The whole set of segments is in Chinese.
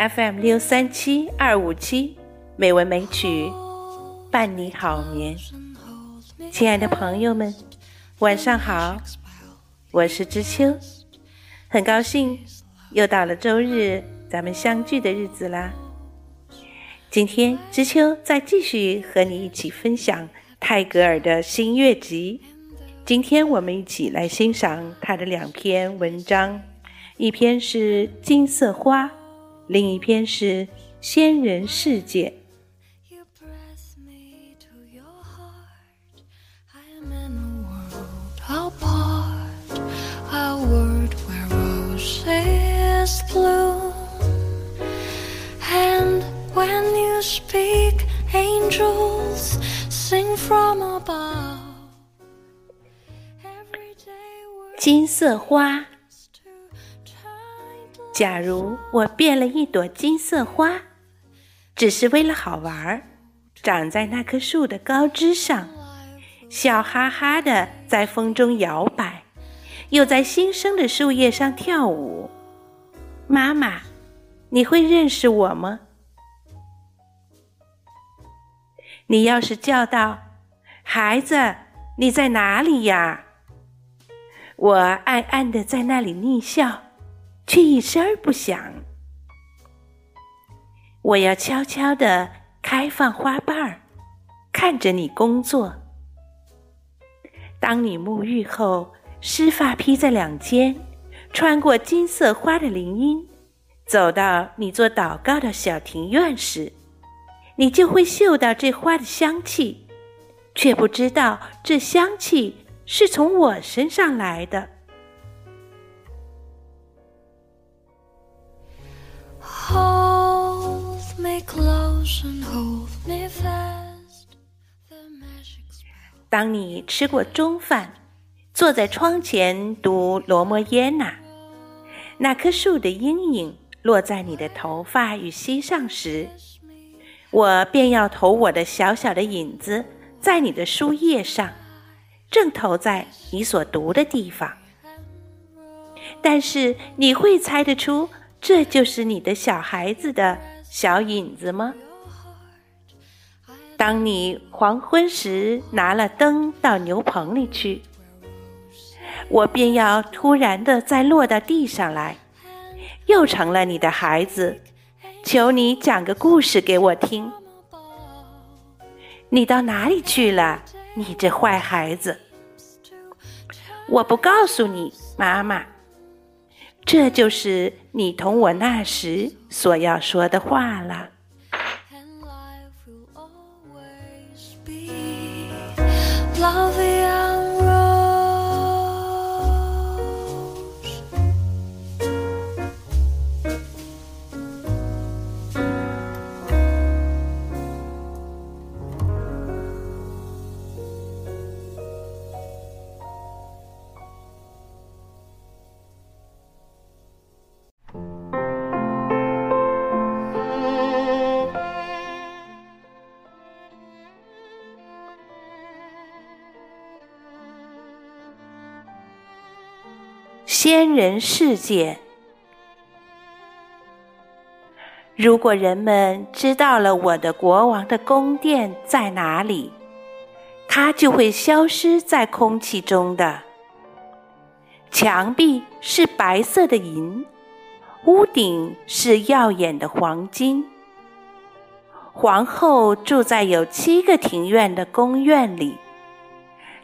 FM 六三七二五七美文美曲伴你好眠。亲爱的朋友们，晚上好，我是知秋，很高兴又到了周日咱们相聚的日子啦。今天知秋再继续和你一起分享泰戈尔的新月集。今天我们一起来欣赏他的两篇文章，一篇是《金色花》。另一篇是《仙人世界》。金色花。假如我变了一朵金色花，只是为了好玩儿，长在那棵树的高枝上，笑哈哈的在风中摇摆，又在新生的树叶上跳舞，妈妈，你会认识我吗？你要是叫道：“孩子，你在哪里呀？”我暗暗的在那里逆笑。却一声儿不响。我要悄悄地开放花瓣儿，看着你工作。当你沐浴后，湿发披在两肩，穿过金色花的林荫，走到你做祷告的小庭院时，你就会嗅到这花的香气，却不知道这香气是从我身上来的。Hold me close and hold me fast 当你吃过中饭，坐在窗前读《罗摩耶那》，那棵树的阴影落在你的头发与膝上时，我便要投我的小小的影子在你的书页上，正投在你所读的地方。但是你会猜得出这就是你的小孩子的小影子吗？当你黄昏时拿了灯到牛棚里去，我便要突然的再落到地上来，又成了你的孩子。求你讲个故事给我听。你到哪里去了，你这坏孩子？我不告诉你，妈妈。这就是你同我那时所要说的话了。仙人世界。如果人们知道了我的国王的宫殿在哪里，它就会消失在空气中的。墙壁是白色的银，屋顶是耀眼的黄金。皇后住在有七个庭院的宫院里。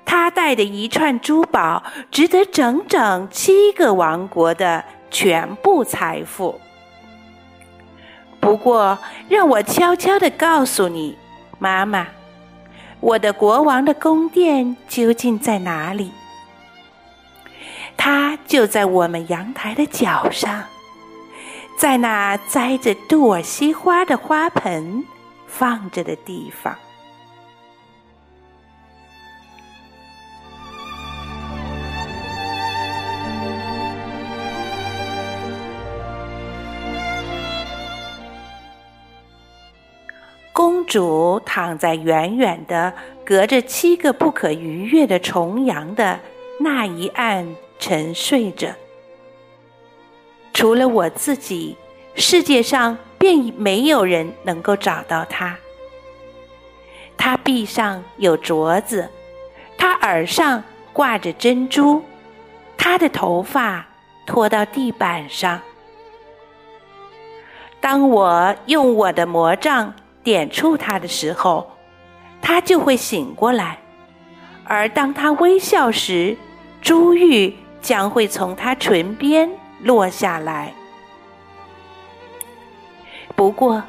他带的一串珠宝，值得整整七个王国的全部财富。不过，让我悄悄地告诉你，妈妈，我的国王的宫殿究竟在哪里？它就在我们阳台的角上，在那栽着杜尔西花的花盆放着的地方。主躺在远远的、隔着七个不可逾越的重阳的那一岸沉睡着。除了我自己，世界上便没有人能够找到他。他臂上有镯子，他耳上挂着珍珠，他的头发拖到地板上。当我用我的魔杖点触他的时候，他就会醒过来；而当他微笑时，珠玉将会从他唇边落下来。不过，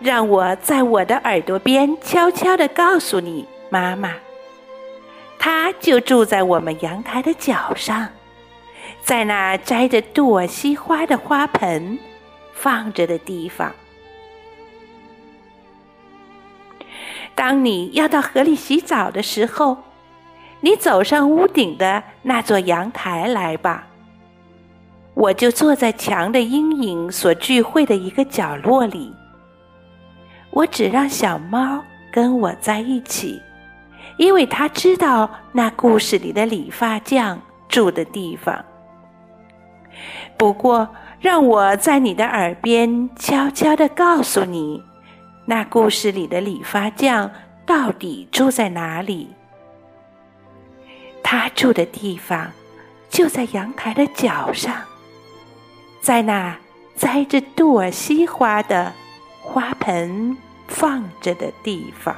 让我在我的耳朵边悄悄地告诉你，妈妈，他就住在我们阳台的角上，在那摘着杜尔西花的花盆放着的地方。当你要到河里洗澡的时候，你走上屋顶的那座阳台来吧。我就坐在墙的阴影所聚会的一个角落里。我只让小猫跟我在一起，因为它知道那故事里的理发匠住的地方。不过，让我在你的耳边悄悄地告诉你，那故事里的理发匠到底住在哪里。他住的地方就在阳台的角上。在那栽着杜尔西花的花盆放着的地方。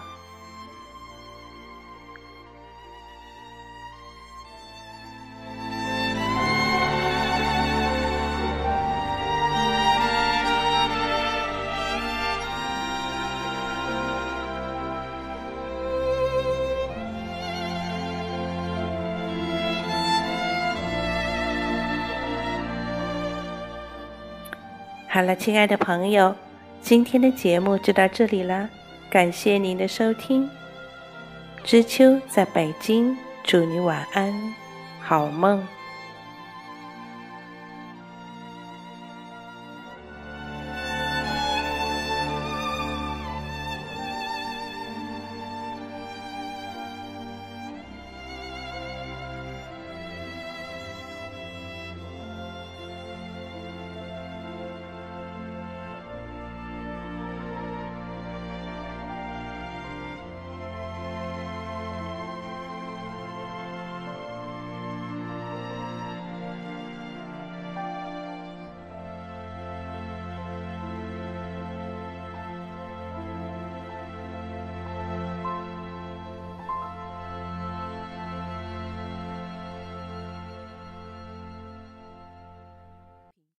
好了，亲爱的朋友，今天的节目就到这里了，感谢您的收听。知秋在北京，祝你晚安，好梦。